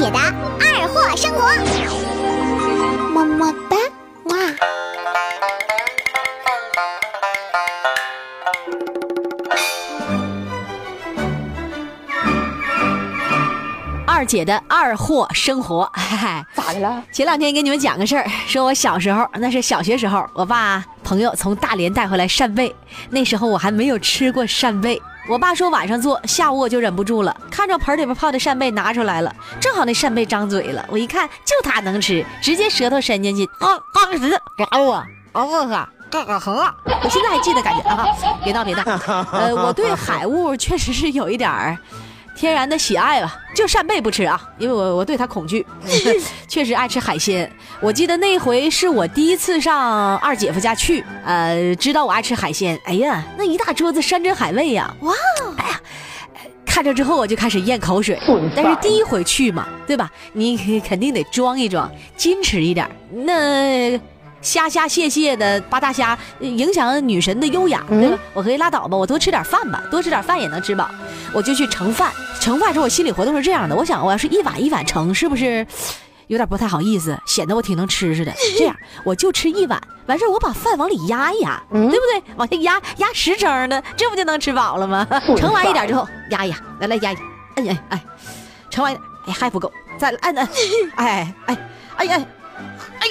姐的二货生活，么么哒，哇！二姐的二货生活，嗨咋的了？前两天给你们讲个事儿，说我小时候，那是小学时候，我爸朋友从大连带回来扇贝，那时候我还没有吃过扇贝。我爸说晚上做，下午我就忍不住了，看着盆里边泡的扇贝拿出来了，正好那扇贝张嘴了，我一看就它能吃，直接舌头伸进去，啊啊死，咬啊啊啊！嘎嘎呵，我现在还记得感觉啊！别闹别闹，呃，我对海物确实是有一点儿。天然的喜爱吧，就扇贝不吃啊，因为我我对它恐惧。确实爱吃海鲜，我记得那回是我第一次上二姐夫家去，呃，知道我爱吃海鲜。哎呀，那一大桌子山珍海味呀，哇！哎呀，看着之后我就开始咽口水。但是第一回去嘛，对吧？你肯定得装一装，矜持一点。那。虾虾蟹蟹的八大虾，影响女神的优雅，对吧？我可以拉倒吧，我多吃点饭吧，多吃点饭也能吃饱。我就去盛饭，盛饭时候我心理活动是这样的，我想我要是一碗一碗盛，是不是有点不太好意思，显得我挺能吃似的？这样我就吃一碗，完事我把饭往里压一压，对不对？往下压压十蒸的，这不就能吃饱了吗？盛完一点之后压一压，来来压一，哎呀哎，盛完一点，哎还不够，再按按，哎哎哎哎哎，哎。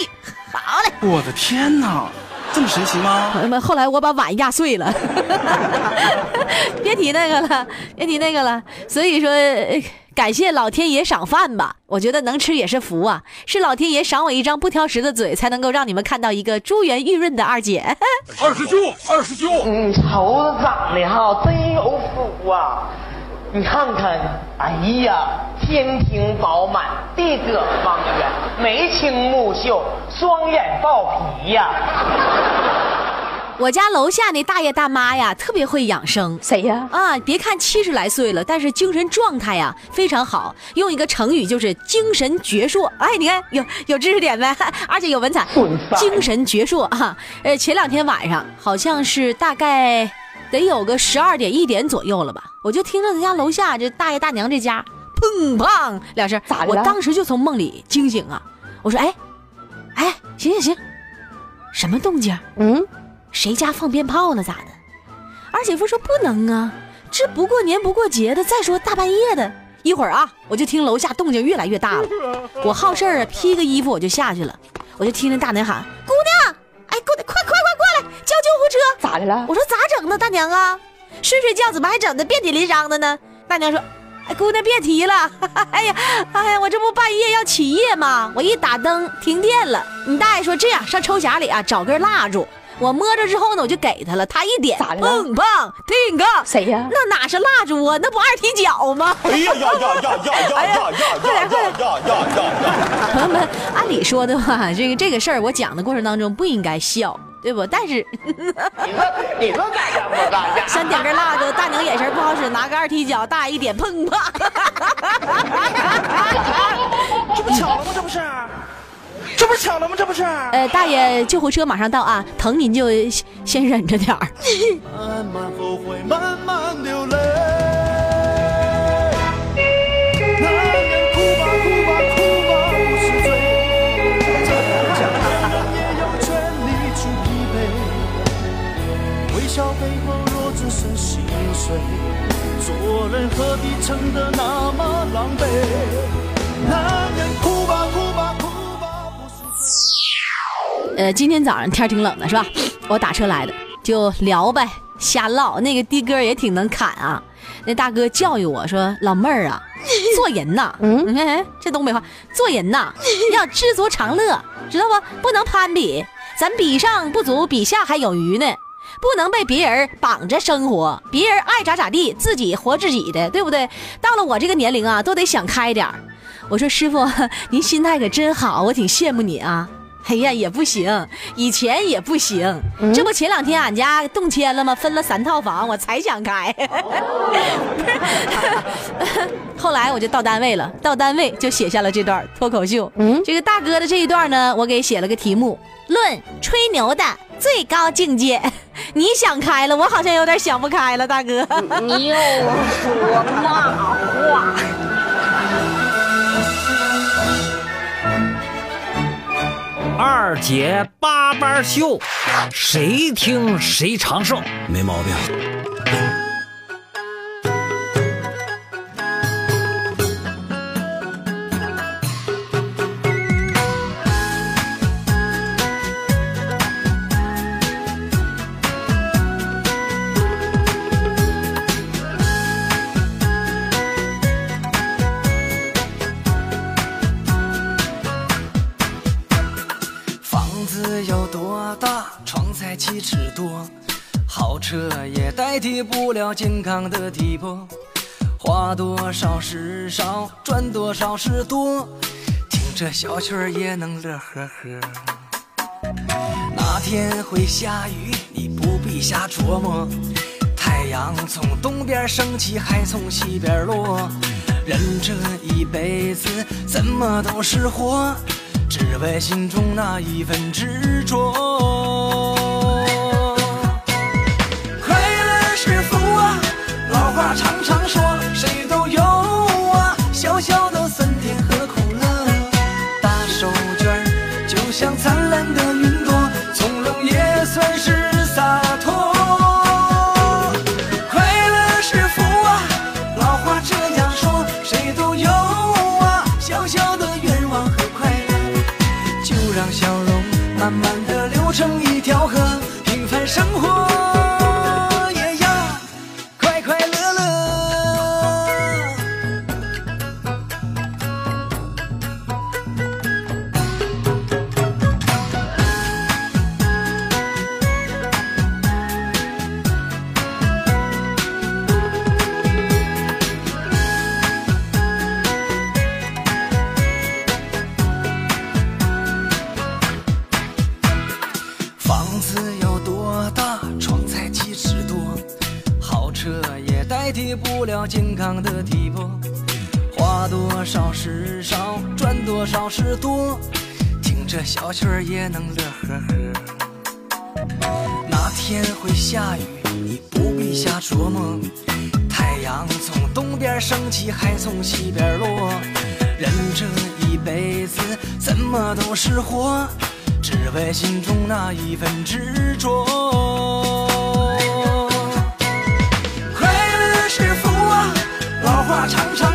好嘞！我的天哪，这么神奇吗？朋友们，后来我把碗压碎了，别提那个了，别提那个了。所以说，感谢老天爷赏饭吧。我觉得能吃也是福啊，是老天爷赏我一张不挑食的嘴，才能够让你们看到一个珠圆玉润的二姐。二师兄，二师兄，你瞅着长得哈，真有福啊！你看看，哎呀，天庭饱满，地阁方圆，眉清目秀，双眼爆皮呀！我家楼下那大爷大妈呀，特别会养生。谁呀？啊，别看七十来岁了，但是精神状态呀非常好。用一个成语就是精神矍铄。哎，你看有有知识点呗，而且有文采。精神矍铄啊！呃，前两天晚上好像是大概。得有个十二点一点左右了吧，我就听着咱家楼下这大爷大娘这家砰砰两声，咋的我当时就从梦里惊醒啊！我说：“哎，哎，行行行，什么动静？嗯，谁家放鞭炮呢？咋的？”二姐夫说：“不能啊，这不过年不过节的。再说大半夜的，一会儿啊，我就听楼下动静越来越大了。我好事儿啊，披个衣服我就下去了，我就听着大娘喊：‘我说咋整呢，大娘啊，睡睡觉怎么还整的遍体鳞伤的呢？大娘说，哎，姑娘别提了。哎呀，哎呀，我这不半夜要起夜吗？我一打灯，停电了。你大爷说这样，上抽匣里啊找根蜡烛。我摸着之后呢，我就给他了。他一点，咋的？棒棒，顶个。谁呀？那哪是蜡烛啊？那不二踢脚吗？哎呀呀呀呀呀呀呀！呀呀呀呀呀！朋友们，按理说的话，这个这个事儿我讲的过程当中不应该笑。对不？但是你说 你说干啥不干啥？先点根蜡烛，大娘眼神不好使，拿个二踢脚，大爷一点，砰吧！这不巧了吗？这不是？这不是巧了吗？这不是？呃，大爷，救护车马上到啊，疼您就先忍着点儿。慢慢后悔，慢慢撑得那么狼狈？男人哭吧哭吧哭吧不是。呃，今天早上天挺冷的，是吧？我打车来的，就聊呗，瞎唠。那个的哥也挺能侃啊。那大哥教育我说：“老妹儿啊，做人呐，你看这东北话，做人呐 要知足常乐，知道不？不能攀比，咱比上不足，比下还有余呢。”不能被别人绑着生活，别人爱咋咋地，自己活自己的，对不对？到了我这个年龄啊，都得想开点我说师傅，您心态可真好，我挺羡慕你啊。哎呀，也不行，以前也不行，这不前两天俺家动迁了吗？分了三套房，我才想开。后来我就到单位了，到单位就写下了这段脱口秀。嗯，这个大哥的这一段呢，我给写了个题目：论吹牛的最高境界。你想开了我好像有点想不开了大哥。你又说那话。二姐八班秀谁听谁长寿没毛病。代替不了健康的体魄。花多少是少，赚多少是多，听着小曲儿也能乐呵呵。哪天会下雨，你不必瞎琢磨。太阳从东边升起，还从西边落。人这一辈子怎么都是活，只为心中那一份执着。望和快乐，就让笑容慢慢的流成一条河，平凡生活房子有多大，床才七尺多，豪车也代替不了健康的体魄。花多少是少，赚多少是多，听着小曲儿也能乐呵呵。哪天会下雨，你不必瞎琢磨。太阳从东边升起，还从西边落。人这一辈子怎么都是活，只为心中那一份执着。快乐是福啊，老话常常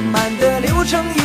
慢慢的流程，